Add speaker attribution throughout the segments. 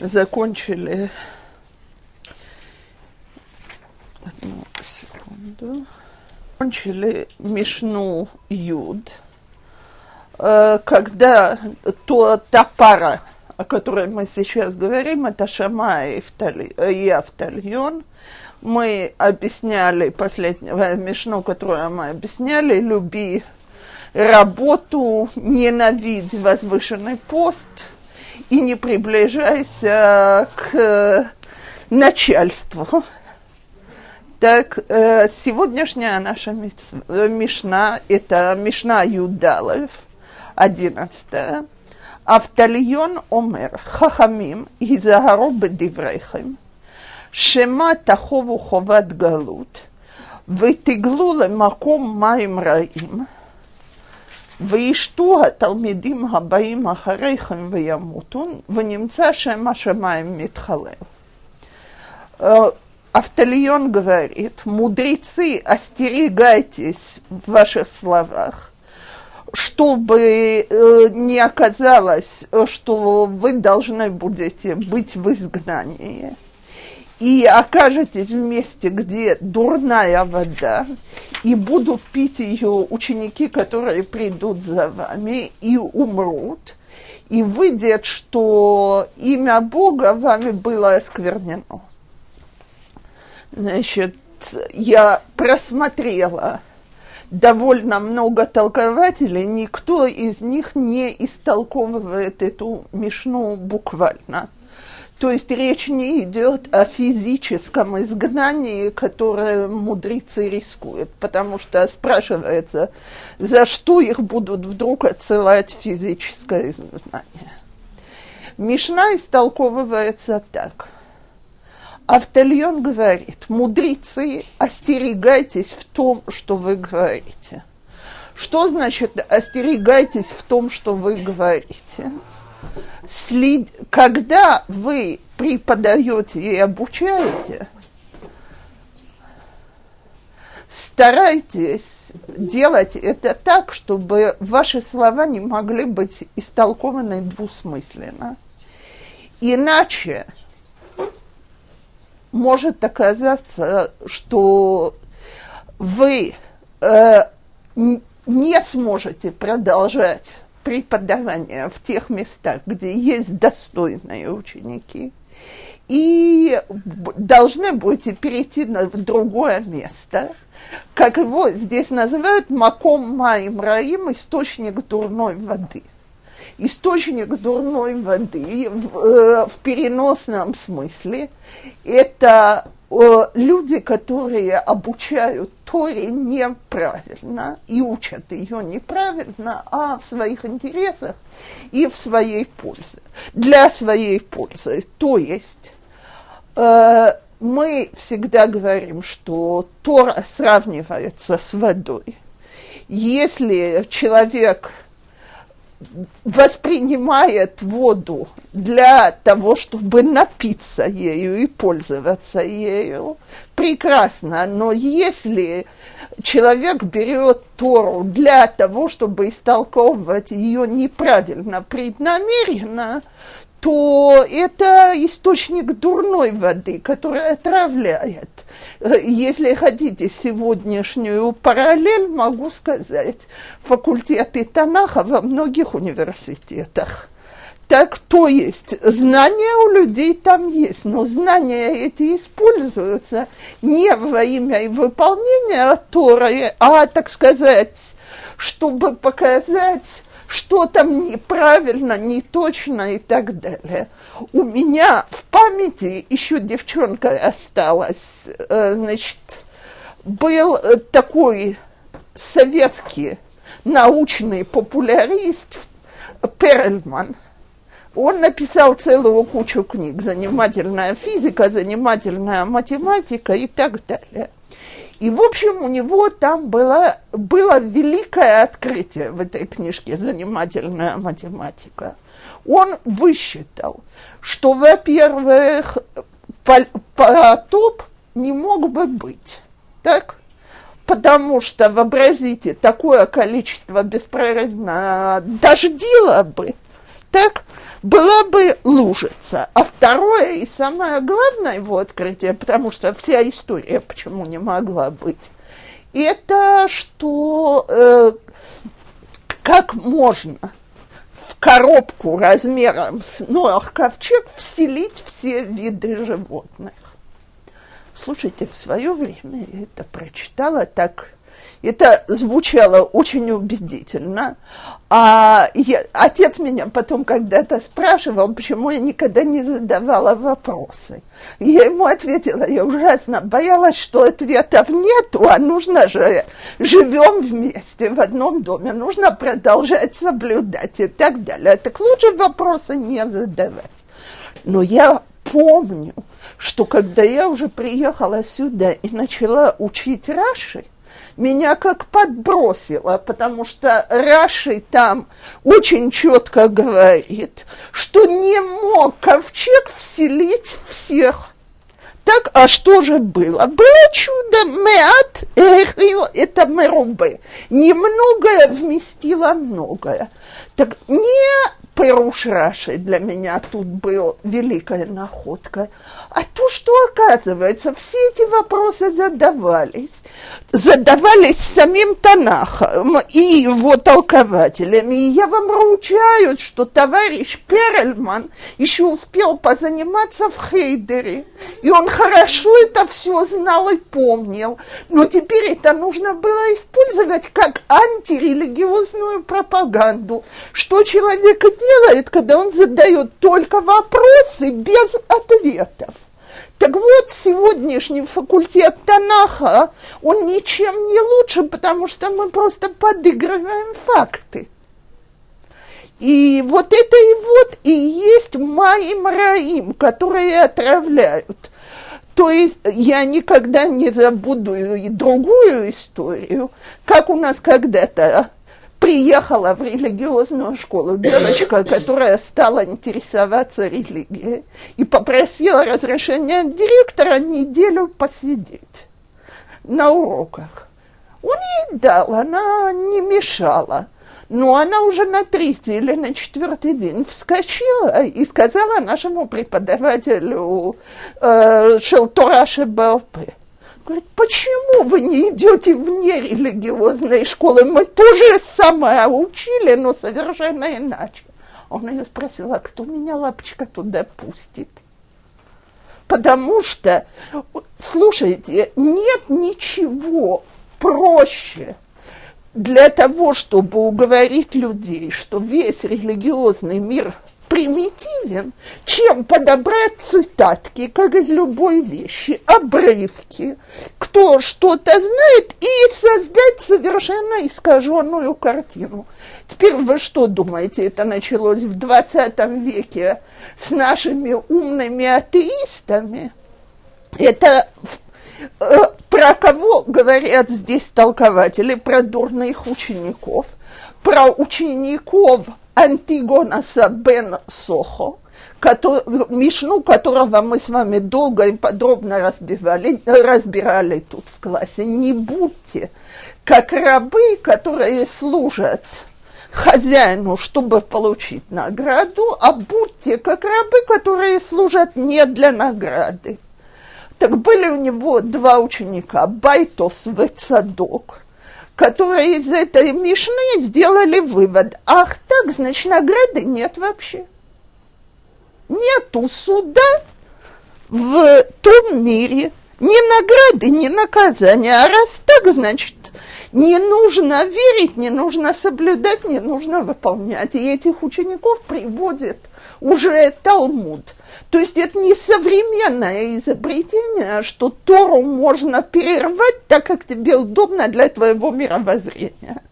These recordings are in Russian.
Speaker 1: закончили одну секунду. Закончили Мишну Юд, э, когда то, та пара, о которой мы сейчас говорим, это Шама и, Автали, и Автальон. Мы объясняли последнего Мишну, которую мы объясняли, люби работу, ненавидь возвышенный пост и не приближайся к э, начальству. Так, э, сегодняшняя наша э, Мишна, это Мишна Юдалов, 11. Автальон Омер, Хахамим, Изагаро Бедиврейхем, Шема Тахову Ховат Галут, Ветиглу Лемаком Маим Раим – וישתו התלמידים הבאים אחריכם וימותו, ונמצא שם השמיים מתחלל. Автолион говорит, мудрецы, остерегайтесь в ваших словах, чтобы э, не оказалось, что вы должны будете быть в изгнании и окажетесь в месте, где дурная вода, и будут пить ее ученики, которые придут за вами и умрут, и выйдет, что имя Бога вами было осквернено. Значит, я просмотрела довольно много толкователей, никто из них не истолковывает эту мишну буквально. То есть речь не идет о физическом изгнании, которое мудрецы рискуют, потому что спрашивается, за что их будут вдруг отсылать физическое изгнание. Мишна истолковывается так – Автольон говорит, мудрецы, остерегайтесь в том, что вы говорите. Что значит остерегайтесь в том, что вы говорите? След... Когда вы преподаете и обучаете, старайтесь делать это так, чтобы ваши слова не могли быть истолкованы двусмысленно. Иначе может оказаться, что вы э, не сможете продолжать преподавание в тех местах, где есть достойные ученики, и должны будете перейти на, в другое место, как его здесь называют Маком Маим Раим, источник дурной воды – источник дурной воды в, э, в переносном смысле это люди, которые обучают Торе неправильно и учат ее неправильно, а в своих интересах и в своей пользе, для своей пользы. То есть э, мы всегда говорим, что Тора сравнивается с водой. Если человек воспринимает воду для того, чтобы напиться ею и пользоваться ею, прекрасно. Но если человек берет Тору для того, чтобы истолковывать ее неправильно, преднамеренно, то это источник дурной воды, которая отравляет. Если хотите сегодняшнюю параллель, могу сказать, факультеты Танаха во многих университетах. Так, то есть знания у людей там есть, но знания эти используются не во имя выполнения Торы, а, так сказать, чтобы показать что там неправильно, не точно и так далее. У меня в памяти еще девчонка осталась, э, значит, был такой советский научный популярист Перльман. Он написал целую кучу книг, занимательная физика, занимательная математика и так далее. И, в общем, у него там было, было великое открытие в этой книжке «Занимательная математика». Он высчитал, что, во-первых, потоп не мог бы быть, так? Потому что, вообразите, такое количество беспрерывно дождило бы, так, была бы лужица. А второе и самое главное его открытие, потому что вся история почему не могла быть, это что э, как можно в коробку размером с Ноах ковчег вселить все виды животных. Слушайте, в свое время я это прочитала так это звучало очень убедительно. А я, отец меня потом когда-то спрашивал, почему я никогда не задавала вопросы. Я ему ответила, я ужасно боялась, что ответов нету, а нужно же, живем вместе в одном доме, нужно продолжать соблюдать и так далее. Так лучше вопросы не задавать. Но я помню, что когда я уже приехала сюда и начала учить Раши, меня как подбросило, потому что Раши там очень четко говорит, что не мог ковчег вселить всех. Так, а что же было? Было чудо, меат эхил, это мерубе. Немногое вместило многое. Так не Перуш Раши для меня тут был великая находка. А то, что оказывается, все эти вопросы задавались, задавались самим Танахом и его толкователями. И я вам ручаюсь, что товарищ Перельман еще успел позаниматься в Хейдере. И он хорошо это все знал и помнил. Но теперь это нужно было использовать как антирелигиозную пропаганду, что человек делает, когда он задает только вопросы без ответов. Так вот, сегодняшний факультет Танаха, он ничем не лучше, потому что мы просто подыгрываем факты. И вот это и вот и есть Маим Раим, которые отравляют. То есть я никогда не забуду и другую историю, как у нас когда-то приехала в религиозную школу девочка, которая стала интересоваться религией и попросила разрешения директора неделю посидеть на уроках. Он ей дал, она не мешала. Но она уже на третий или на четвертый день вскочила и сказала нашему преподавателю э, Шелтораше Балпе, Говорит, почему вы не идете в нерелигиозные школы? Мы тоже самое учили, но совершенно иначе. Он ее спросил, а кто меня, лапочка, туда пустит? Потому что, слушайте, нет ничего проще для того, чтобы уговорить людей, что весь религиозный мир – примитивен, чем подобрать цитатки, как из любой вещи, обрывки, кто что-то знает, и создать совершенно искаженную картину. Теперь вы что думаете, это началось в 20 веке с нашими умными атеистами? Это э, про кого говорят здесь толкователи? Про дурных учеников, про учеников Антигонаса бен Сохо, который, Мишну, которого мы с вами долго и подробно разбирали, разбирали тут в классе. Не будьте как рабы, которые служат хозяину, чтобы получить награду, а будьте как рабы, которые служат не для награды. Так были у него два ученика, Байтос и которые из этой Мишны сделали вывод. Ах так, значит, награды нет вообще. Нету суда в том мире, ни награды, ни наказания. А раз так, значит, не нужно верить, не нужно соблюдать, не нужно выполнять. И этих учеников приводит уже Талмуд. То есть это не современное изобретение, что Тору можно перервать так, как тебе удобно для твоего мировоззрения.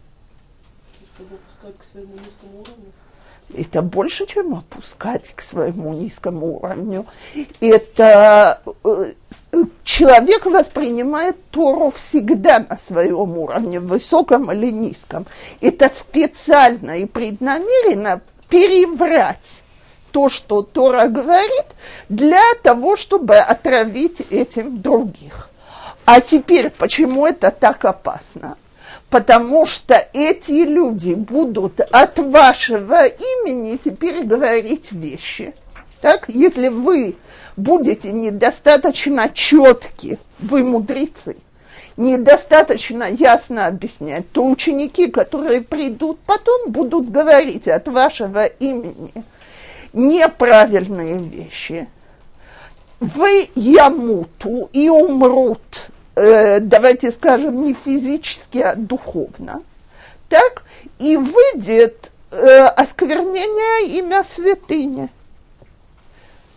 Speaker 1: Это больше, чем опускать к своему низкому уровню. Это э, человек воспринимает Тору всегда на своем уровне, высоком или низком. Это специально и преднамеренно переврать то, что Тора говорит, для того, чтобы отравить этим других. А теперь, почему это так опасно? потому что эти люди будут от вашего имени теперь говорить вещи. Так, если вы будете недостаточно четки, вы мудрецы, недостаточно ясно объяснять, то ученики, которые придут потом, будут говорить от вашего имени неправильные вещи. Вы ямуту и умрут э, давайте скажем, не физически, а духовно, так, и выйдет э, осквернение имя святыни.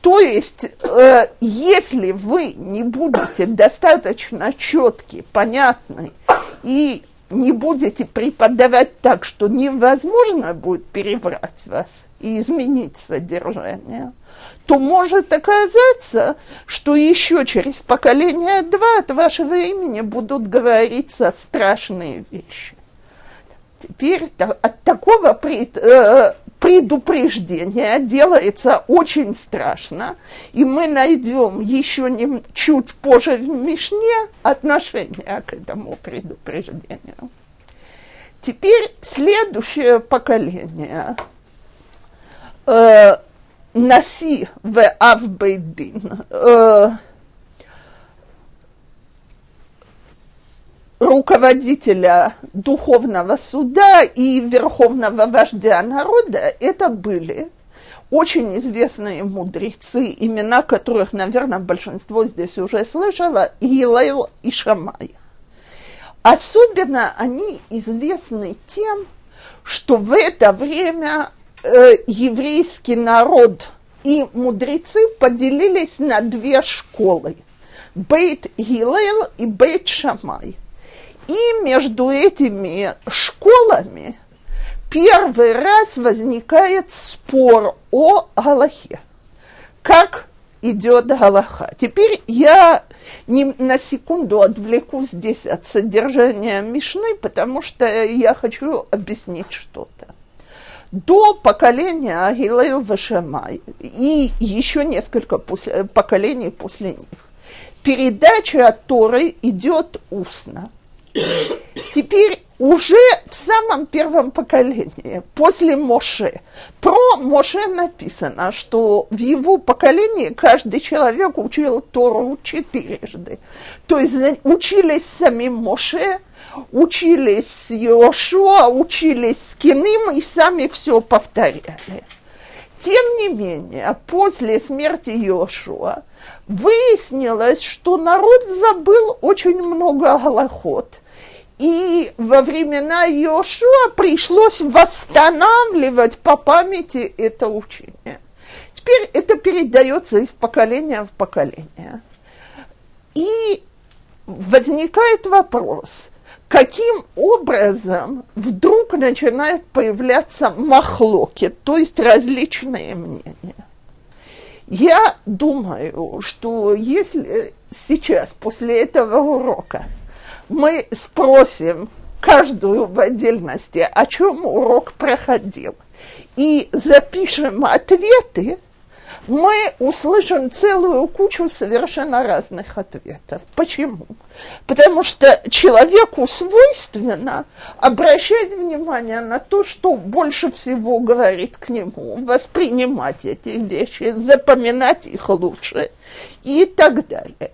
Speaker 1: То есть, э, если вы не будете достаточно четкий, понятный и не будете преподавать так, что невозможно будет переврать вас и изменить содержание, то может оказаться, что еще через поколение два от вашего имени будут говориться страшные вещи. Теперь от такого э, предупреждения делается очень страшно, и мы найдем еще не, чуть позже в Мишне отношение к этому предупреждению. Теперь следующее поколение э, – Наси в Авбейдин, э, руководителя духовного суда и верховного вождя народа, это были очень известные мудрецы, имена которых, наверное, большинство здесь уже слышало, Илайл и Шамай. Особенно они известны тем, что в это время э, еврейский народ и мудрецы поделились на две школы. Бейт Гилел и Бейт Шамай. И между этими школами первый раз возникает спор о Галахе. Как идет Галаха. Теперь я не, на секунду отвлекусь здесь от содержания Мишны, потому что я хочу объяснить что-то до поколения Агилел Вашамай и еще несколько после, поколений после них. Передача от Торы идет устно. Теперь уже в самом первом поколении, после Моше, про Моше написано, что в его поколении каждый человек учил Тору четырежды. То есть учились самим Моше, учились с Йошуа, учились с Киным и сами все повторяли. Тем не менее, после смерти Йошуа выяснилось, что народ забыл очень много голоход. И во времена Йошуа пришлось восстанавливать по памяти это учение. Теперь это передается из поколения в поколение. И возникает вопрос, каким образом вдруг начинает появляться махлоки, то есть различные мнения. Я думаю, что если сейчас, после этого урока, мы спросим каждую в отдельности, о чем урок проходил, и запишем ответы, мы услышим целую кучу совершенно разных ответов. Почему? Потому что человеку свойственно обращать внимание на то, что больше всего говорит к нему, воспринимать эти вещи, запоминать их лучше и так далее.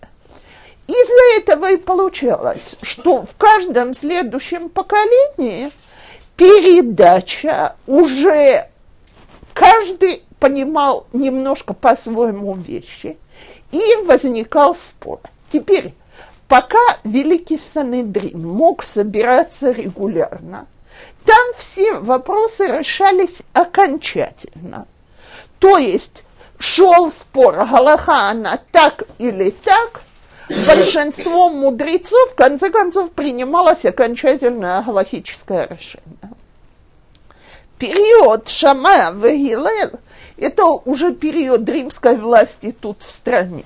Speaker 1: Из-за этого и получалось, что в каждом следующем поколении передача уже каждый понимал немножко по-своему вещи, и возникал спор. Теперь, пока Великий Санедрин мог собираться регулярно, там все вопросы решались окончательно. То есть шел спор, Галаха она так или так, большинство мудрецов в конце концов принималось окончательное галахическое решение. Период Шамая в Гилел это уже период римской власти тут в стране.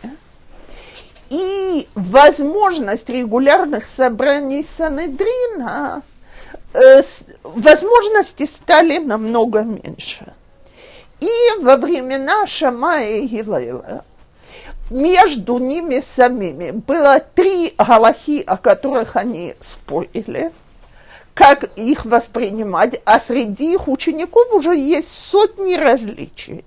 Speaker 1: И возможность регулярных собраний Санедрина, э, возможности стали намного меньше. И во времена Шамая и Гилела между ними самими было три галахи, о которых они спорили. Как их воспринимать, а среди их учеников уже есть сотни различий.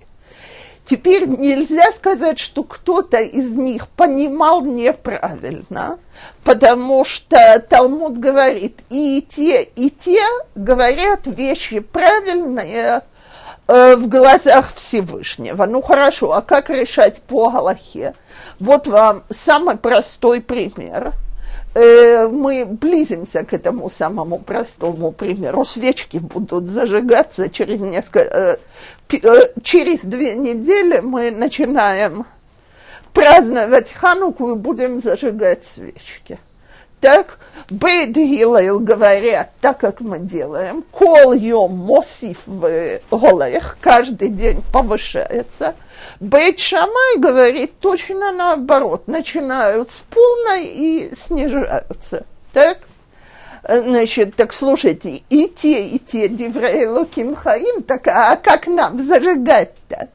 Speaker 1: Теперь нельзя сказать, что кто-то из них понимал неправильно, потому что Талмуд говорит, и те, и те говорят вещи правильные э, в глазах Всевышнего. Ну хорошо, а как решать по Галахе? Вот вам самый простой пример – мы близимся к этому самому простому примеру. Свечки будут зажигаться через несколько, э, э, через две недели мы начинаем праздновать Хануку и будем зажигать свечки. Так, Бейт Гилейл говорят, так как мы делаем, кол йом мосив в голех, каждый день повышается. Бейт Шамай говорит точно наоборот, начинают с полной и снижаются. Так? Значит, так слушайте, и те, и те Диврей Луким так а как нам зажигать-то?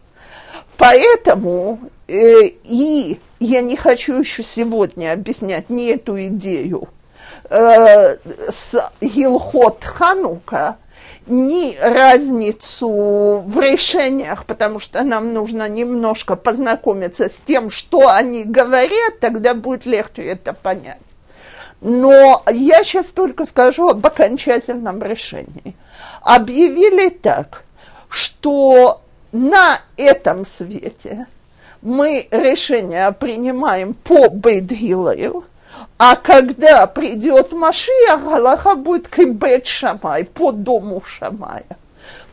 Speaker 1: Поэтому э, и я не хочу еще сегодня объяснять не эту идею э, с Гилхот Ханука, ни разницу в решениях, потому что нам нужно немножко познакомиться с тем, что они говорят, тогда будет легче это понять. Но я сейчас только скажу об окончательном решении. Объявили так, что на этом свете – мы решения принимаем по Бейдгилаю, а когда придет Машиах, Галаха будет кибет Шамай, по дому Шамая.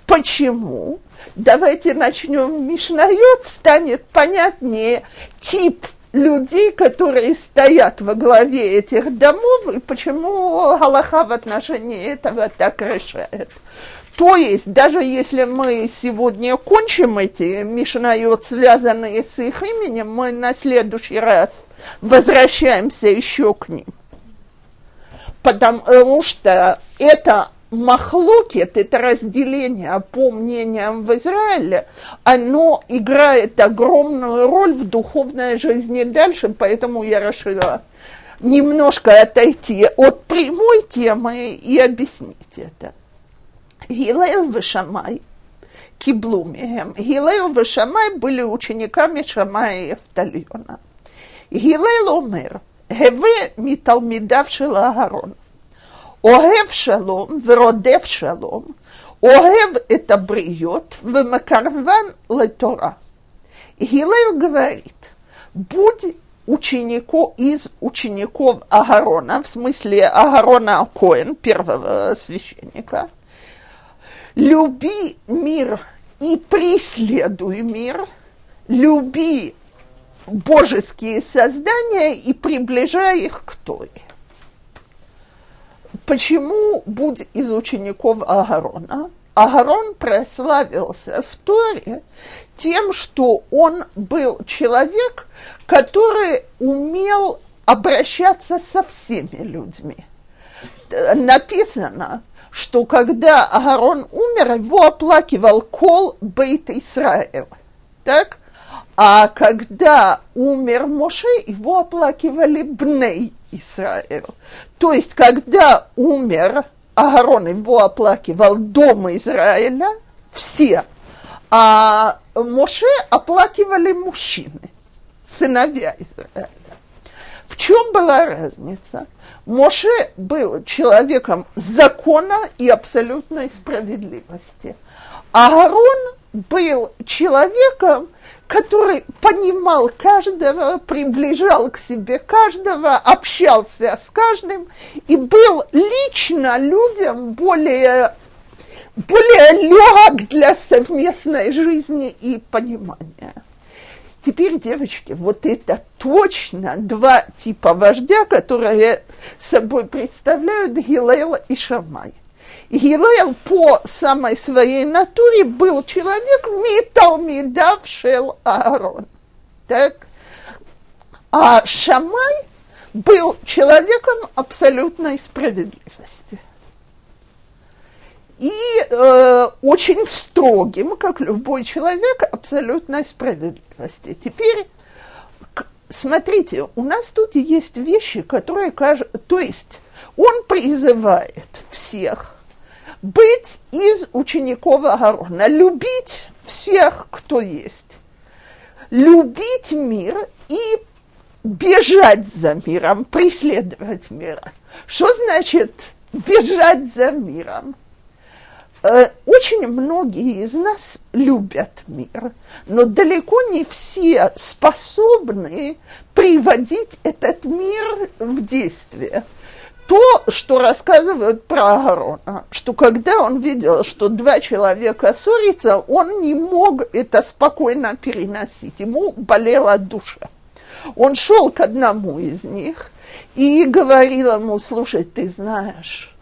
Speaker 1: Почему? Давайте начнем Мишнает, станет понятнее тип людей, которые стоят во главе этих домов, и почему Галаха в отношении этого так решает. То есть, даже если мы сегодня кончим эти мишнает, связанные с их именем, мы на следующий раз возвращаемся еще к ним. Потому что это махлокет, это разделение по мнениям в Израиле, оно играет огромную роль в духовной жизни дальше, поэтому я решила немножко отойти от прямой темы и объяснить это. Гилел и Шамай киблу меем. Гилел и Шамай были учениками Шамая и Эфтальона. Гилел умер, הווה מתלמידיו של אהרון. אוהב שלום ורודף שלום, אוהב את הבריות ומקרבן לתורה. Гилел говорит, будь ученику из учеников Агарона, в смысле Агарона Коэн, первого священника, люби мир и преследуй мир, люби божеские создания и приближай их к Торе. Почему будь из учеников Агарона? Агарон прославился в Торе тем, что он был человек, который умел обращаться со всеми людьми. Написано, что когда Агарон умер, его оплакивал кол Бейт Исраэл. Так? А когда умер Моше, его оплакивали Бней Исраэл. То есть, когда умер Агарон, его оплакивал дом Израиля, все. А Моше оплакивали мужчины, сыновья Израиля. В чем была разница? Моше был человеком закона и абсолютной справедливости. А Аарон был человеком, который понимал каждого, приближал к себе каждого, общался с каждым и был лично людям более, более легок для совместной жизни и понимания. Теперь, девочки, вот это точно два типа вождя, которые собой представляют Гилел и Шамай. Гилел по самой своей натуре был человек Миталмидав Шел Аарон. Так? А Шамай был человеком абсолютной справедливости и э, очень строгим, как любой человек, абсолютной справедливости. Теперь, смотрите, у нас тут есть вещи, которые кажут, то есть Он призывает всех быть из учеников Агарона, любить всех, кто есть, любить мир и бежать за миром, преследовать мира. Что значит бежать за миром? Э, очень многие из нас любят мир, но далеко не все способны приводить этот мир в действие. То, что рассказывают про Аарона, что когда он видел, что два человека ссорятся, он не мог это спокойно переносить, ему болела душа. Он шел к одному из них и говорил ему, слушай, ты знаешь,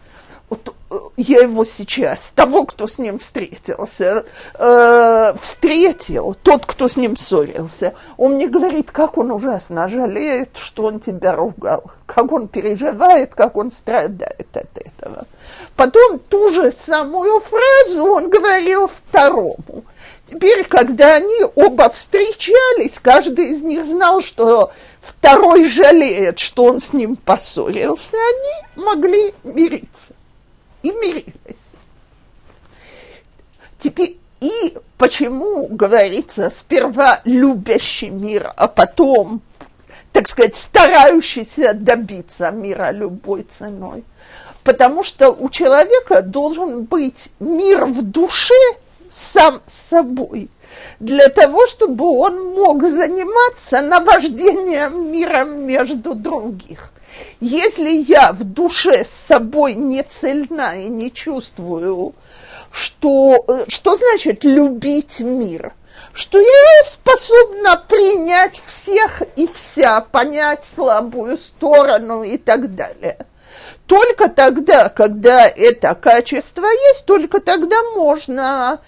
Speaker 1: вот я его сейчас, того, кто с ним встретился, э, встретил, тот, кто с ним ссорился, он мне говорит, как он ужасно жалеет, что он тебя ругал, как он переживает, как он страдает от этого. Потом ту же самую фразу он говорил второму. Теперь, когда они оба встречались, каждый из них знал, что второй жалеет, что он с ним поссорился, они могли мириться и мирились. Теперь и почему говорится сперва любящий мир, а потом, так сказать, старающийся добиться мира любой ценой? Потому что у человека должен быть мир в душе сам с собой, для того, чтобы он мог заниматься наваждением миром между других. Если я в душе с собой не цельна и не чувствую, что, э, что значит любить мир, что я способна принять всех и вся, понять слабую сторону и так далее. Только тогда, когда это качество есть, только тогда можно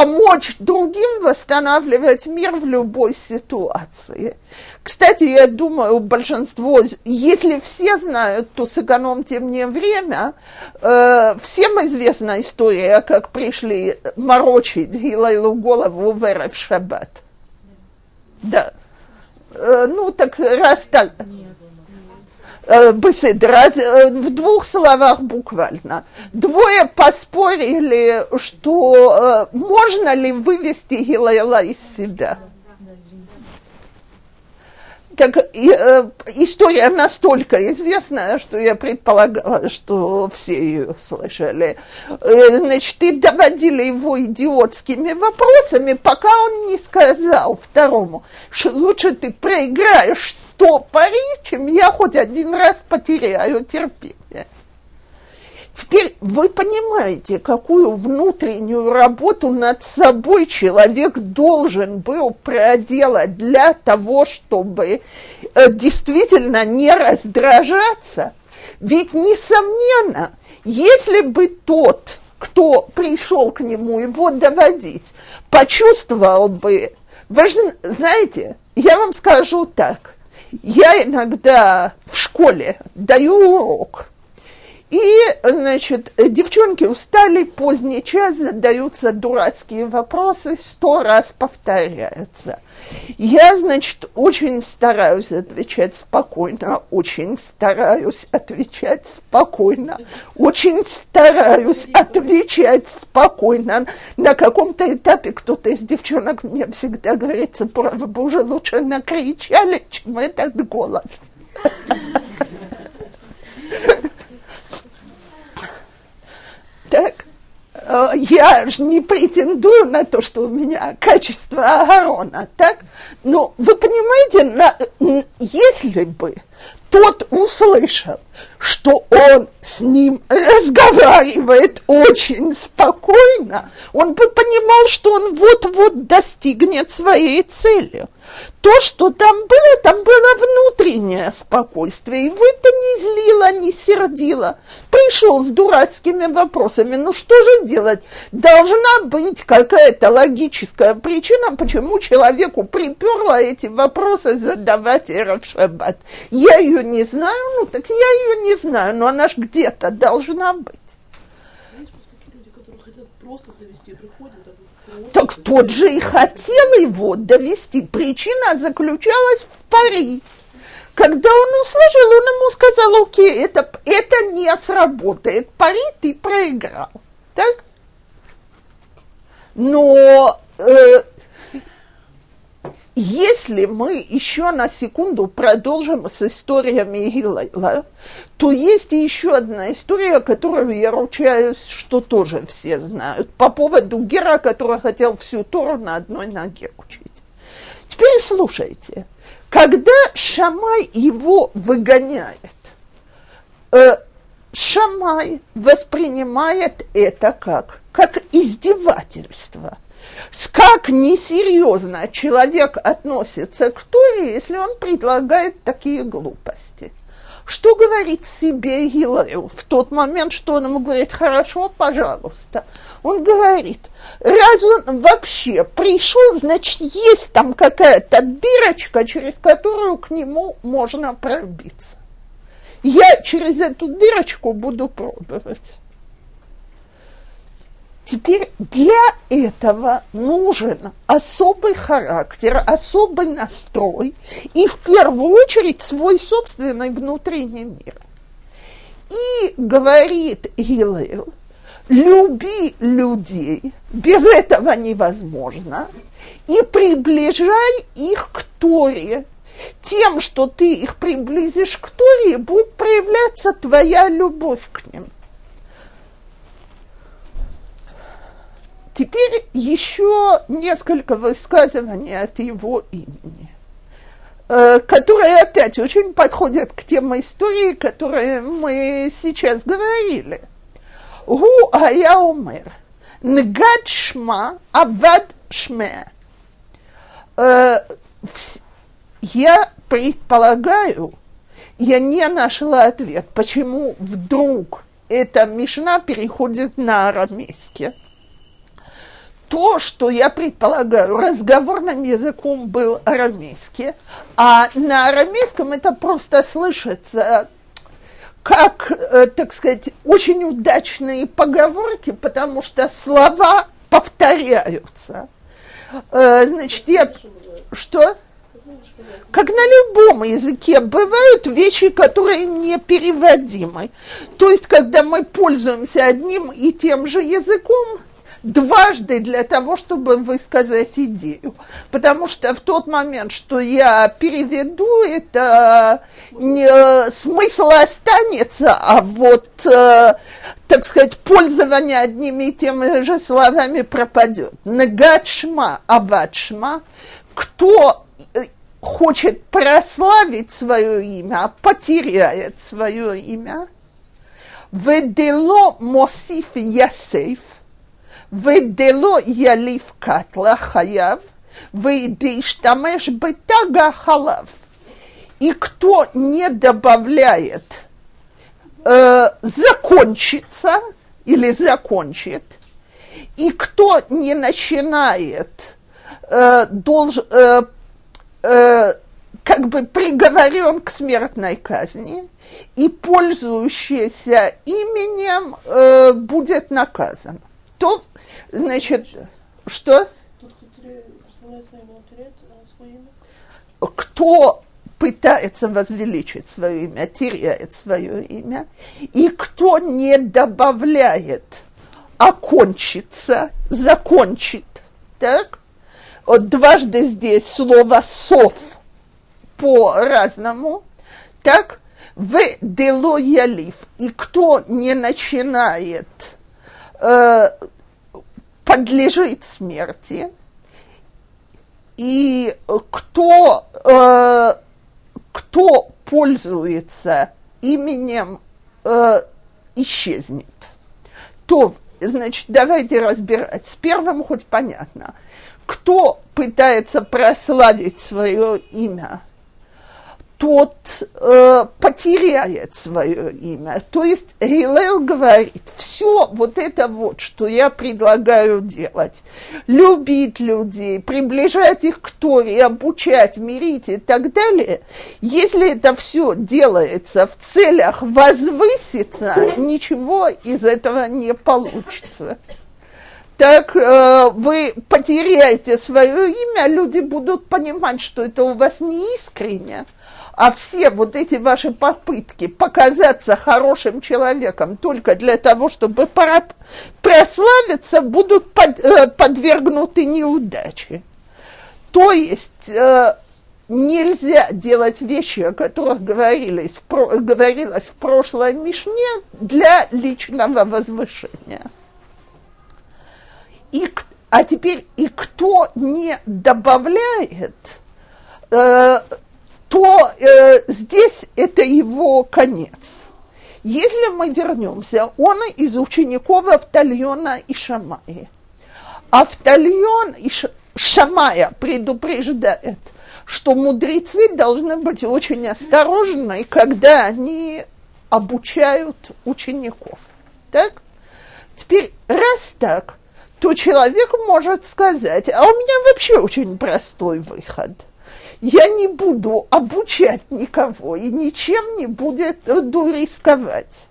Speaker 1: помочь другим восстанавливать мир в любой ситуации. Кстати, я думаю, большинство, если все знают, то сэкономьте мне время. Э, всем известна история, как пришли морочить Гилайлу голову в Эрев Шаббат. Да. Э, ну, так раз так... Нет. Э, Беседер, э, в двух словах буквально. Двое поспорили, что э, можно ли вывести Гилайла из себя. Так э, история настолько известная, что я предполагала, что все ее слышали. Э, значит, и доводили его идиотскими вопросами, пока он не сказал второму, что лучше ты проиграешь сто пари, чем я хоть один раз потеряю терпение. Теперь вы понимаете, какую внутреннюю работу над собой человек должен был проделать для того, чтобы э, действительно не раздражаться. Ведь, несомненно, если бы тот, кто пришел к нему его доводить, почувствовал бы, вы же знаете, я вам скажу так, я иногда в школе даю урок, и, значит, девчонки устали, поздний час, задаются дурацкие вопросы, сто раз повторяются. Я, значит, очень стараюсь отвечать спокойно, очень стараюсь отвечать спокойно, очень стараюсь отвечать спокойно. На каком-то этапе кто-то из девчонок мне всегда говорится, право бы уже лучше накричали, чем этот голос. Так, э, я же не претендую на то, что у меня качество Аарона, так? Но вы понимаете, на, если бы тот услышал, что он с ним разговаривает очень спокойно, он бы понимал, что он вот-вот достигнет своей цели. То, что там было, там было внутреннее спокойствие. Его это не злило, не сердило. Пришел с дурацкими вопросами. Ну что же делать? Должна быть какая-то логическая причина, почему человеку приперло эти вопросы задавать Шаббат. Я ее не знаю, ну так я ее не знаю, но она ж где-то должна быть. Так тот же и хотел его довести. Причина заключалась в пари. когда он услышал, он ему сказал, окей, это, это не сработает, пари ты проиграл. Так? Но э, если мы еще на секунду продолжим с историями Гилайла, то есть еще одна история, которую я ручаюсь, что тоже все знают, по поводу Гера, который хотел всю Тору на одной ноге учить. Теперь слушайте. Когда Шамай его выгоняет, э, Шамай воспринимает это как, как издевательство. Как несерьезно человек относится к Торе, если он предлагает такие глупости. Что говорит себе Гилайл в тот момент, что он ему говорит, хорошо, пожалуйста. Он говорит, раз он вообще пришел, значит, есть там какая-то дырочка, через которую к нему можно пробиться. Я через эту дырочку буду пробовать. Теперь для этого нужен особый характер, особый настрой и в первую очередь свой собственный внутренний мир. И говорит Гилел, люби людей, без этого невозможно, и приближай их к Торе. Тем, что ты их приблизишь к Торе, будет проявляться твоя любовь к ним – Теперь еще несколько высказываний от его имени, э, которые опять очень подходят к тем истории, которые мы сейчас говорили. Гу ая умер, нгад шма, авад шме. Э, я предполагаю, я не нашла ответ, почему вдруг эта мишна переходит на арамейский то, что я предполагаю, разговорным языком был арамейский, а на арамейском это просто слышится как, э, так сказать, очень удачные поговорки, потому что слова повторяются. Э, значит, я... Что? Как на любом языке бывают вещи, которые непереводимы. То есть, когда мы пользуемся одним и тем же языком, дважды для того, чтобы высказать идею. Потому что в тот момент, что я переведу, это не, смысл останется, а вот, э, так сказать, пользование одними и теми же словами пропадет. Нагачма, авачма, кто э, хочет прославить свое имя, потеряет свое имя. Ведело мосиф ясейф – Ведело ялив катла хаяв, вейдештамеш бетага халав. И кто не добавляет э, закончится или закончит, и кто не начинает э, э, э, как бы приговорен к смертной казни, и пользующийся именем э, будет наказан. То Значит, что? Кто пытается возвеличить свое имя, теряет свое имя, и кто не добавляет окончится, закончит, так? Вот дважды здесь слово «сов» по-разному, так? В дело ялив. И кто не начинает э, подлежит смерти, и кто, э, кто пользуется именем, э, исчезнет. То, значит, давайте разбирать. С первым хоть понятно. Кто пытается прославить свое имя – тот э, потеряет свое имя. То есть Гилел говорит, все вот это вот, что я предлагаю делать, любить людей, приближать их к Торе, обучать, мирить и так далее, если это все делается в целях возвыситься, ничего из этого не получится. Так э, вы потеряете свое имя, люди будут понимать, что это у вас не искренне, а все вот эти ваши попытки показаться хорошим человеком только для того, чтобы прославиться, будут под, э, подвергнуты неудаче. То есть э, нельзя делать вещи, о которых говорилось про, говорилось в прошлой Мишне, для личного возвышения. И, а теперь и кто не добавляет, э, то э, здесь это его конец. Если мы вернемся, он из учеников Автальона и Шамаи. Автальон и Шамая предупреждает, что мудрецы должны быть очень осторожны, когда они обучают учеников. Так? Теперь, раз так, то человек может сказать, а у меня вообще очень простой выход. Я не буду обучать никого и ничем не буду рисковать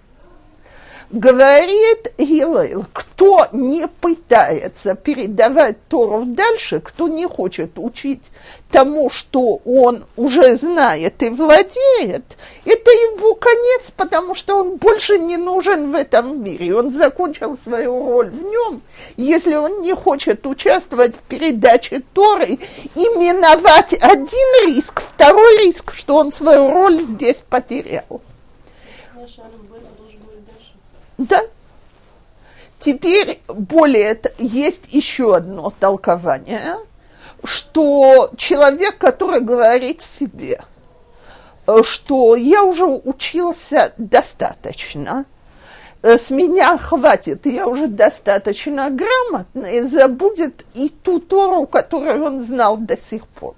Speaker 1: говорит Гилел, кто не пытается передавать Тору дальше, кто не хочет учить тому, что он уже знает и владеет, это его конец, потому что он больше не нужен в этом мире. Он закончил свою роль в нем. Если он не хочет участвовать в передаче Торы и миновать один риск, второй риск, что он свою роль здесь потерял. Да. Теперь более есть еще одно толкование, что человек, который говорит себе, что я уже учился достаточно, с меня хватит, я уже достаточно грамотный, забудет и ту Тору, которую он знал до сих пор.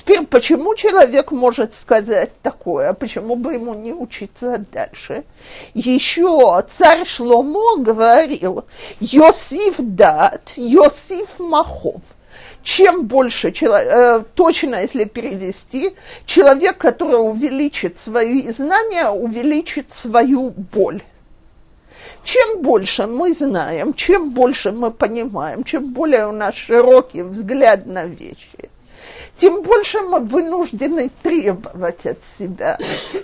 Speaker 1: Теперь, почему человек может сказать такое, почему бы ему не учиться дальше? Еще царь Шломо говорил, Йосиф дат, Йосиф махов. Чем больше, э, точно если перевести, человек, который увеличит свои знания, увеличит свою боль. Чем больше мы знаем, чем больше мы понимаем, чем более у нас широкий взгляд на вещи, тем больше мы вынуждены требовать от себя,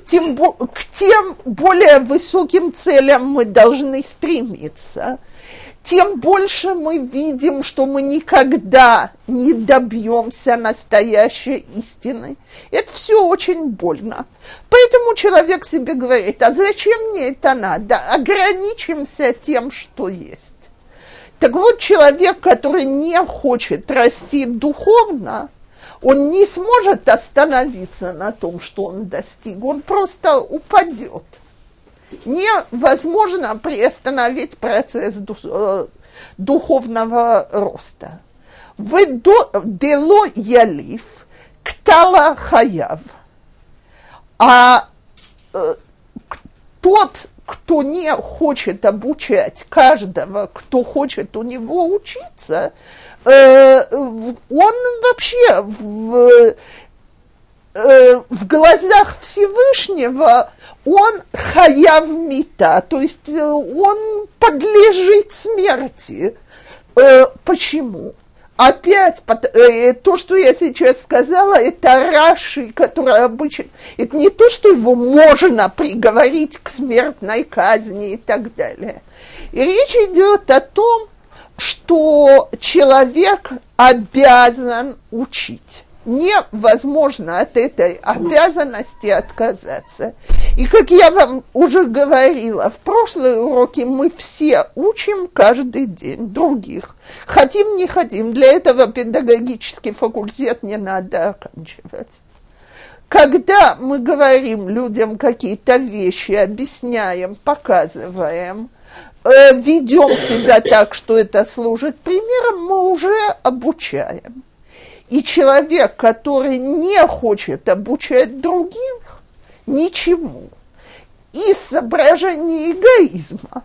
Speaker 1: тем к тем более высоким целям мы должны стремиться, тем больше мы видим, что мы никогда не добьемся настоящей истины. Это все очень больно. Поэтому человек себе говорит, а зачем мне это надо? Ограничимся тем, что есть. Так вот, человек, который не хочет расти духовно, он не сможет остановиться на том, что он достиг, он просто упадет. Невозможно приостановить процесс э, духовного роста. Дело ялив, ктала хаяв. А э, тот, кто не хочет обучать каждого, кто хочет у него учиться, Э, он вообще в, э, в глазах Всевышнего он хаяв мита, то есть э, он подлежит смерти. Почему? Опять то, что я сейчас сказала, это Раши, который обычно... Это не то, что его можно приговорить к смертной казни и так далее. И речь идет о том, что человек обязан учить. Невозможно от этой обязанности отказаться. И как я вам уже говорила, в прошлые уроки мы все учим каждый день других. Хотим, не хотим. Для этого педагогический факультет не надо оканчивать. Когда мы говорим людям какие-то вещи, объясняем, показываем – Э, ведем себя так, что это служит примером, мы уже обучаем. И человек, который не хочет обучать других ничему, из соображения эгоизма,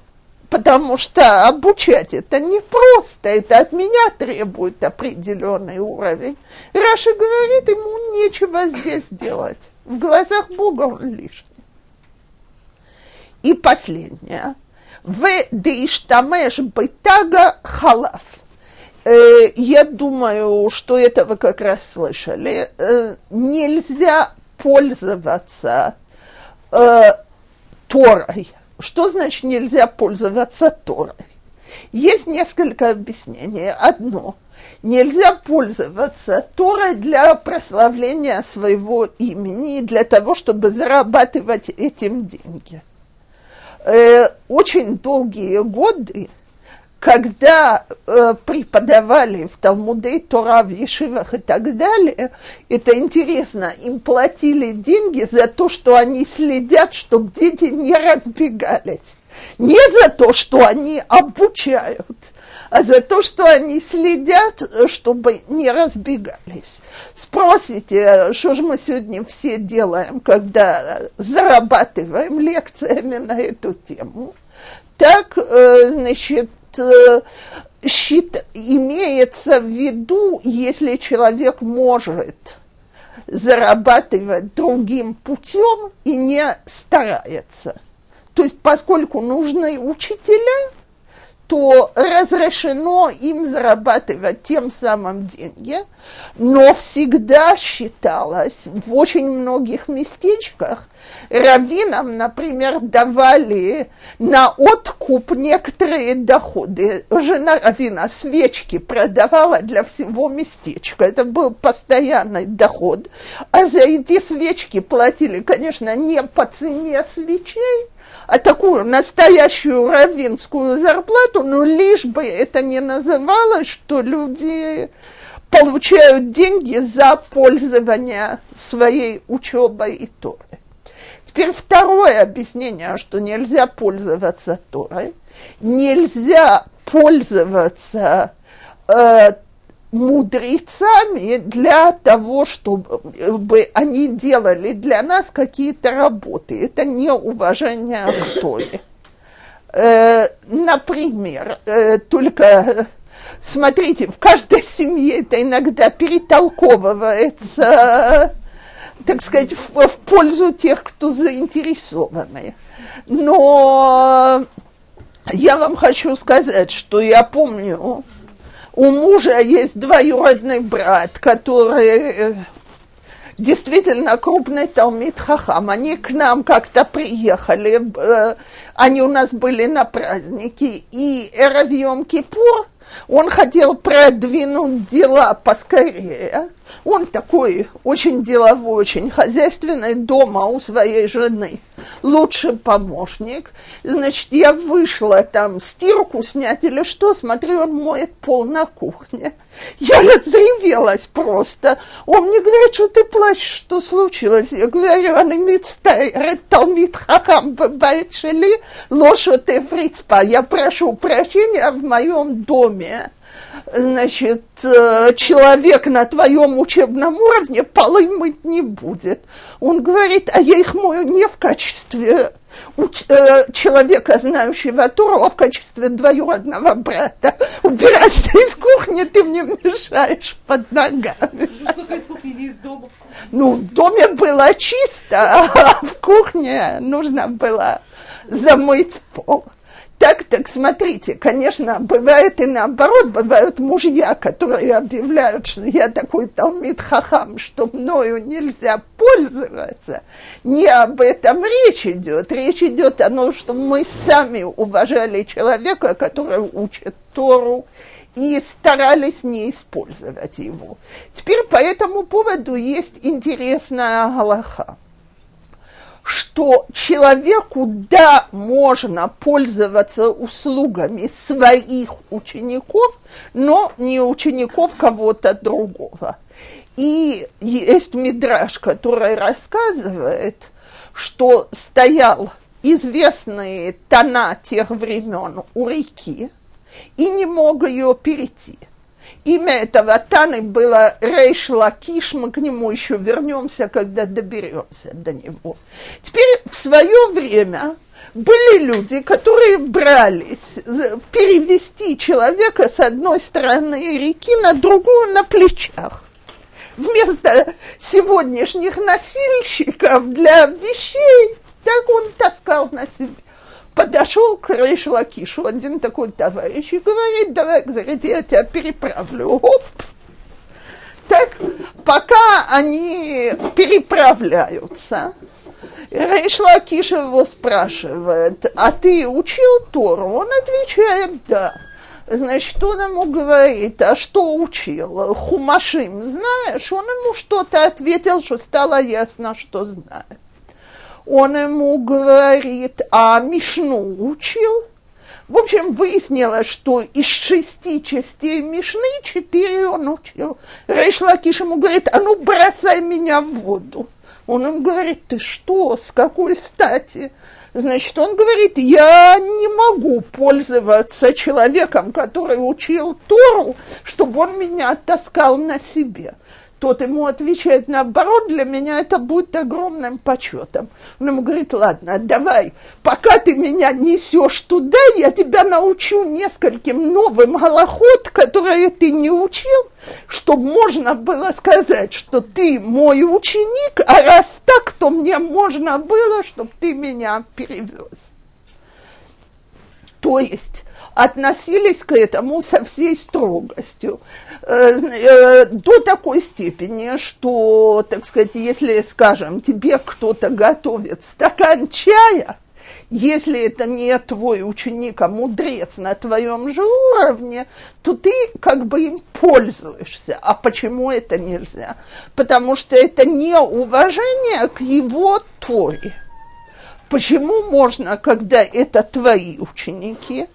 Speaker 1: потому что обучать это не просто, это от меня требует определенный уровень. Раша говорит, ему нечего здесь делать. В глазах Бога он лишний. И последнее – В дейштамеш бытага халав. Э, я думаю, что это вы как раз слышали. Э, нельзя пользоваться э, Торой. Что значит нельзя пользоваться Торой? Есть несколько объяснений. Одно. Нельзя пользоваться Торой для прославления своего имени и для того, чтобы зарабатывать этим деньги. Э, очень долгие годы когда э, преподавали в Талмуде, Тора, в Ешивах и так далее, это интересно, им платили деньги за то, что они следят, чтобы дети не разбегались. Не за то, что они обучают, а за то, что они следят, чтобы не разбегались. Спросите, что же мы сегодня все делаем, когда зарабатываем лекциями на эту тему? Так, э, значит, щит имеется в виду, если человек может зарабатывать другим путем и не старается. То есть, поскольку нужны учителя, то разрешено им зарабатывать тем самым деньги, но всегда считалось в очень многих местечках, раввинам, например, давали на откуп некоторые доходы. Жена раввина свечки продавала для всего местечка. Это был постоянный доход. А за эти свечки платили, конечно, не по цене свечей, а такую настоящую равинскую зарплату, но лишь бы это не называлось, что люди получают деньги за пользование своей учебой и Торой. Теперь второе объяснение, что нельзя пользоваться Торой, нельзя пользоваться э, мудрецами для того, чтобы они делали для нас какие-то работы. Это не уважение к Торе. Э, например, э, только смотрите, в каждой семье это иногда перетолковывается, так сказать, в, в пользу тех, кто заинтересованы. Но я вам хочу сказать, что я помню, у мужа есть двоюродный брат, который э, действительно крупный Талмит Хахам. Они к нам как-то приехали, э, они у нас были на празднике, и Эравьем Кипур, он хотел продвинуть дела поскорее. Он такой очень деловой, очень хозяйственный дома у своей жены. Лучший помощник. Значит, я вышла там стирку снять или что, смотрю, он моет пол на кухне. Я разревелась просто. Он мне говорит, что ты плачешь, что случилось? Я говорю, он имеет талмит хахам бальшили лошадь и фрицпа. Я прошу прощения в моем доме значит, э, человек на твоем учебном уровне полы мыть не будет. Он говорит, а я их мою не в качестве уч- э, человека, знающего Тору, а в качестве двоюродного брата. Убирайся из кухни, ты мне мешаешь под ногами. Ну, из кухни, не из дома. Ну, в доме было чисто, а в кухне нужно было замыть пол. Так, так, смотрите, конечно, бывает и наоборот, бывают мужья, которые объявляют, что я такой талмит хахам, что мною нельзя пользоваться. Не об этом речь идет. Речь идет о том, что мы сами уважали человека, который учит Тору, и старались не использовать его. Теперь по этому поводу есть интересная галаха что человеку, да, можно пользоваться услугами своих учеников, но не учеников кого-то другого. И есть мидраж, который рассказывает, что стоял известный тона тех времен у реки и не мог ее перейти – Имя этого Таны было Рейш Лакиш, мы к нему еще вернемся, когда доберемся до него. Теперь в свое время были люди, которые брались перевести человека с одной стороны реки на другую на плечах. Вместо сегодняшних носильщиков для вещей, так он таскал на себе. Подошел к Рейш Лакишу один такой товарищ и говорит, давай, говорит, я тебя переправлю. Оп. Так, пока они переправляются, Рейш его спрашивает, а ты учил Тору? Он отвечает, да. Значит, он ему говорит, а что учил? Хумашим знаешь? Он ему что-то ответил, что стало ясно, что знает. Он ему говорит, а Мишну учил? В общем, выяснилось, что из шести частей Мишны четыре он учил. Рейш Лакиш ему говорит, а ну бросай меня в воду. Он ему говорит, ты что, с какой стати? Значит, он говорит, я не могу пользоваться человеком, который учил Тору, чтобы он меня таскал на себе тот ему отвечает наоборот, для меня это будет огромным почетом. Он ему говорит, ладно, давай, пока ты меня несешь туда, я тебя научу нескольким новым голоход, которые ты не учил, чтобы можно было сказать, что ты мой ученик, а раз так, то мне можно было, чтобы ты меня перевез. То есть относились к этому со всей строгостью. Э, э, до такой степени, что, так сказать, если, скажем, тебе кто-то готовит стакан чая, если это не твой ученик, а мудрец на твоем же уровне, то ты как бы им пользуешься. А почему это нельзя? Потому что это не уважение к его Торе. Почему можно, когда это твои ученики,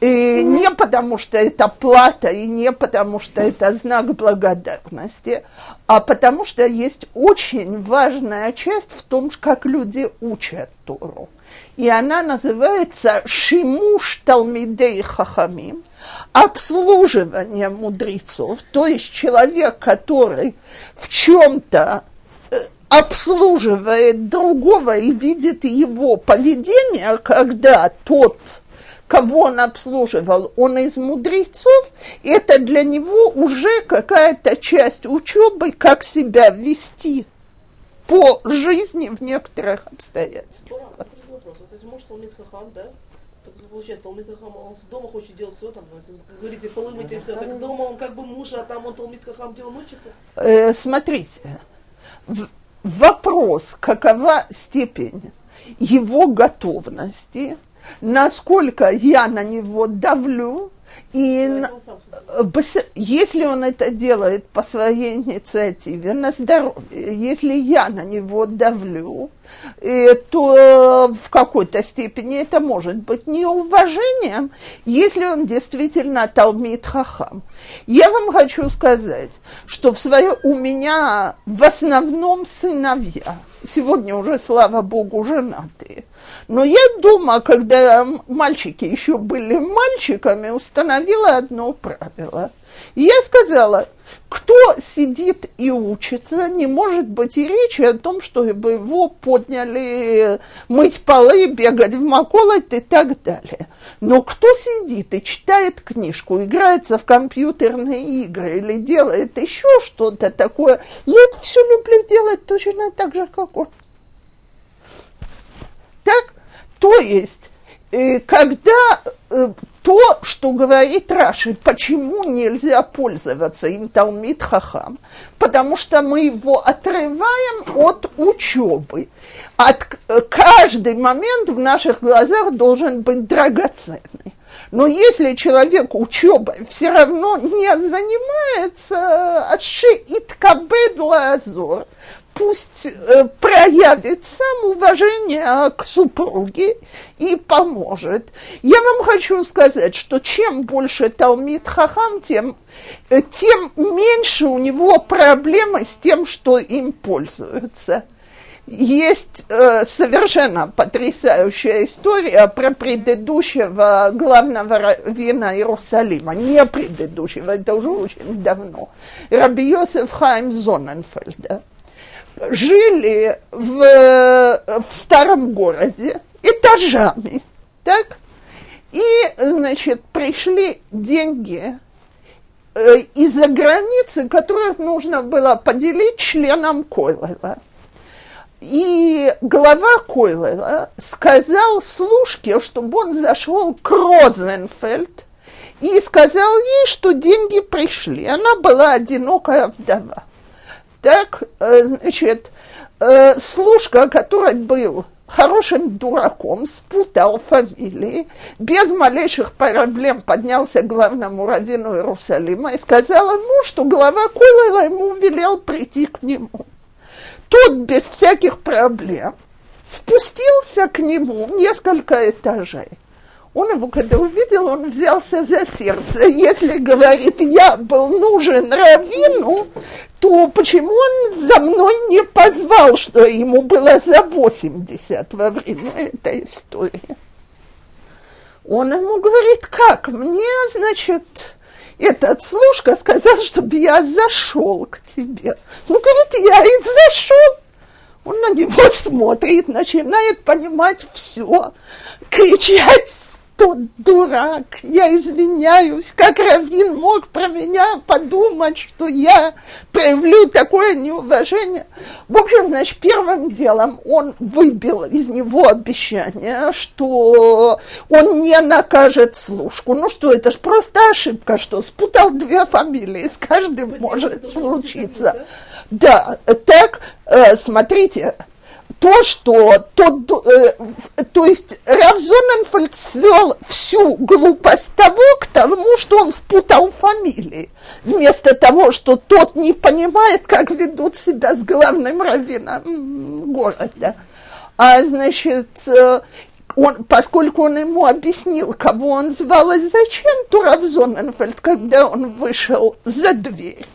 Speaker 1: и не потому, что это плата, и не потому, что это знак благодарности, а потому, что есть очень важная часть в том, как люди учат Тору. И она называется «Шимуш Талмидей Хахамим», обслуживание мудрецов, то есть человек, который в чем-то э, обслуживает другого и видит его поведение, когда тот – кого он обслуживал, он из мудрецов, это для него уже какая-то часть учебы, как себя вести по жизни в некоторых обстоятельствах.
Speaker 2: Он получается, Талмит Хахам, он дома хочет делать все, там, говорите, полы мыть и все, так дома он как бы муж, а там он Талмит Хахам делал учится?
Speaker 1: Э, смотрите, вопрос, какова степень его готовности насколько я на него давлю, и если он это делает по своей инициативе, на здоровье, если я на него давлю, э, то в какой-то степени это может быть неуважением, если он действительно талмит хахам. Я вам хочу сказать, что в свое, у меня в основном сыновья, сегодня уже, слава богу, женатые, но я дома, когда мальчики еще были мальчиками, установила одно правило. И я сказала, кто сидит и учится, не может быть и речи о том, чтобы его подняли мыть полы, бегать в маколот и так далее. Но кто сидит и читает книжку, играется в компьютерные игры или делает еще что-то такое, я это все люблю делать точно так же, как он. Так, то есть, э, когда э, то, что говорит Раши, почему нельзя пользоваться им Талмит Хахам, потому что мы его отрываем от учебы. От, э, каждый момент в наших глазах должен быть драгоценный. Но если человек учебой все равно не занимается, аши пусть э, проявит самоуважение к супруге и поможет. Я вам хочу сказать, что чем больше Талмит Хахам, тем, э, тем меньше у него проблемы с тем, что им пользуются. Есть э, совершенно потрясающая история про предыдущего главного раввина Иерусалима, не предыдущего, это уже очень давно, Раби Хайм Зоненфельда жили в, в старом городе этажами, так? И, значит, пришли деньги э, из-за границы, которые нужно было поделить членам Койлела. и глава Койлера сказал служке, чтобы он зашел к Розенфельд и сказал ей, что деньги пришли. Она была одинокая вдова. Так, э, значит, э, служка, который был хорошим дураком, спутал фамилии, без малейших проблем поднялся к главному раввину Иерусалима и сказал ему, что глава Койлера ему велел прийти к нему. Тот без всяких проблем спустился к нему несколько этажей. Он его, когда увидел, он взялся за сердце. Если, говорит, я был нужен Равину, то почему он за мной не позвал, что ему было за 80 во время этой истории? Он ему говорит, как? Мне, значит, этот служка сказал, чтобы я зашел к тебе. Ну, говорит, я и зашел. Он на него смотрит, начинает понимать все, кричать тот дурак, я извиняюсь, как Равин мог про меня подумать, что я проявлю такое неуважение. В общем, значит, первым делом он выбил из него обещание, что он не накажет служку. Ну что, это же просто ошибка, что спутал две фамилии, с каждым может случиться. Да, так, э, смотрите, то, что тот, э, то есть Рав Зоненфельд свел всю глупость того к тому, что он спутал фамилии, вместо того, что тот не понимает, как ведут себя с главным раввином города. А значит, э, он, поскольку он ему объяснил, кого он звал и зачем, то Рав Зоненфельд, когда он вышел за дверь,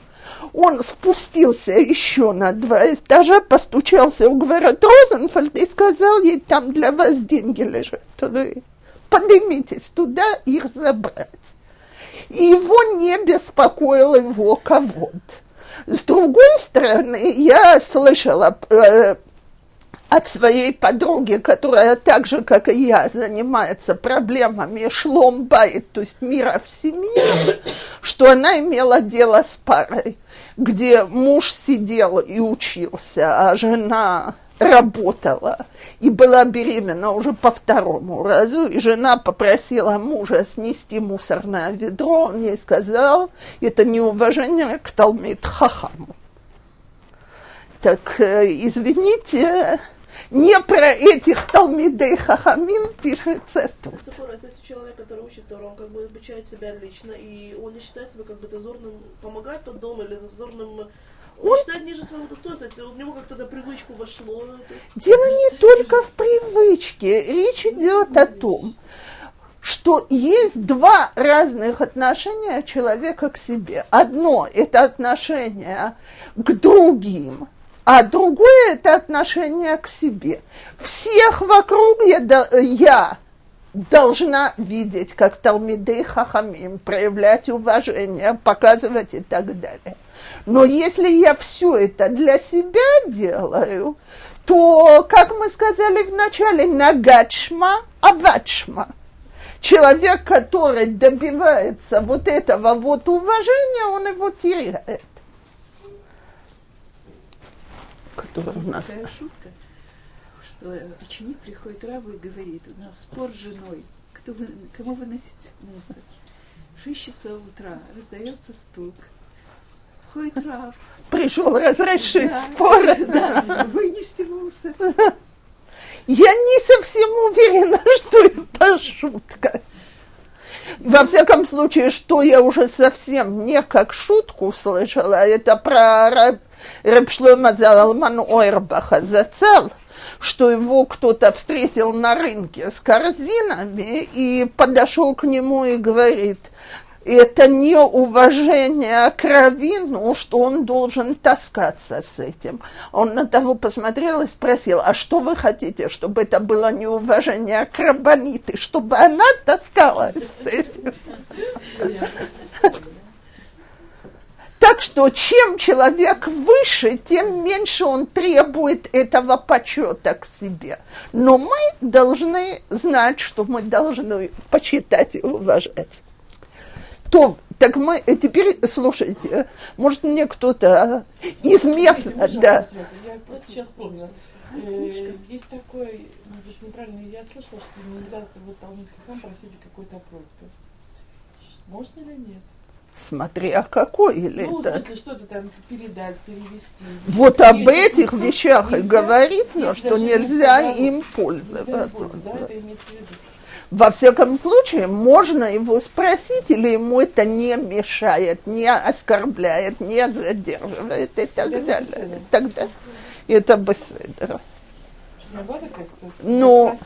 Speaker 1: он спустился еще на два этажа, постучался у Гверат Розенфельд и сказал ей, там для вас деньги лежат, вы поднимитесь туда их забрать. И его не беспокоил его ковод. С другой стороны, я слышала э, от своей подруги, которая так же, как и я, занимается проблемами шломбайт, то есть мира в семье, что она имела дело с парой, где муж сидел и учился, а жена работала и была беременна уже по второму разу, и жена попросила мужа снести мусорное ведро, он ей сказал, это неуважение к Талмит Хахаму. Так, э, извините, не про этих Талмидей Хахамим пишется тут.
Speaker 2: Если человек, который учит Тору, он как бы обучает себя лично, и он не считает себя как бы зазорным помогать по дому или зазорным он, он считает ниже своего достоинства, если у него как-то на привычку вошло.
Speaker 1: Дело не только в привычке. Речь идет о том, что есть два разных отношения человека к себе. Одно – это отношение к другим – а другое – это отношение к себе. Всех вокруг я, я должна видеть, как Талмидей Хахамим, проявлять уважение, показывать и так далее. Но если я все это для себя делаю, то, как мы сказали в начале, нагачма, авачма. Человек, который добивается вот этого вот уважения, он его теряет
Speaker 3: которая у нас... Такая шутка, что ученик приходит Раву и говорит, у нас спор с женой, кто вы, кому выносить мусор. В 6 часов утра раздается стук. Входит Рав.
Speaker 1: Пришел разрешить да, спор.
Speaker 3: Да, вынести мусор.
Speaker 1: Я не совсем уверена, что это шутка. Во всяком случае, что я уже совсем не как шутку слышала, это про Репшлойма Залман Ойрбаха зацал, что его кто-то встретил на рынке с корзинами и подошел к нему и говорит, это не уважение к Равину, что он должен таскаться с этим. Он на того посмотрел и спросил, а что вы хотите, чтобы это было неуважение к Рабаниты, чтобы она таскалась с этим? Так что чем человек выше, тем меньше он требует этого почета к себе. Но мы должны знать, что мы должны почитать и уважать. То Так мы э, теперь, слушайте, может мне кто-то из мест... Да.
Speaker 4: Я просто сейчас помню. Э, Есть такой, может быть, неправильно я слышала, что нельзя вот Хахам просить какой-то просьбе. Можно или нет?
Speaker 1: Смотря какой или
Speaker 4: Ну,
Speaker 1: это.
Speaker 4: смысле, что-то там передать, перевести.
Speaker 1: Вот
Speaker 4: Или
Speaker 1: об этих
Speaker 4: нельзя-
Speaker 1: вещах и
Speaker 4: нельзя,
Speaker 1: говорится,
Speaker 4: если
Speaker 1: что нельзя
Speaker 4: не
Speaker 1: им
Speaker 4: Нельзя
Speaker 1: пользоваться.
Speaker 4: использовать, да, это имеется в виду.
Speaker 1: Во всяком случае, можно его спросить, или ему это не мешает, не оскорбляет, не задерживает и так
Speaker 4: это
Speaker 1: далее.
Speaker 4: беседа.
Speaker 1: Тогда это беседа. Ну,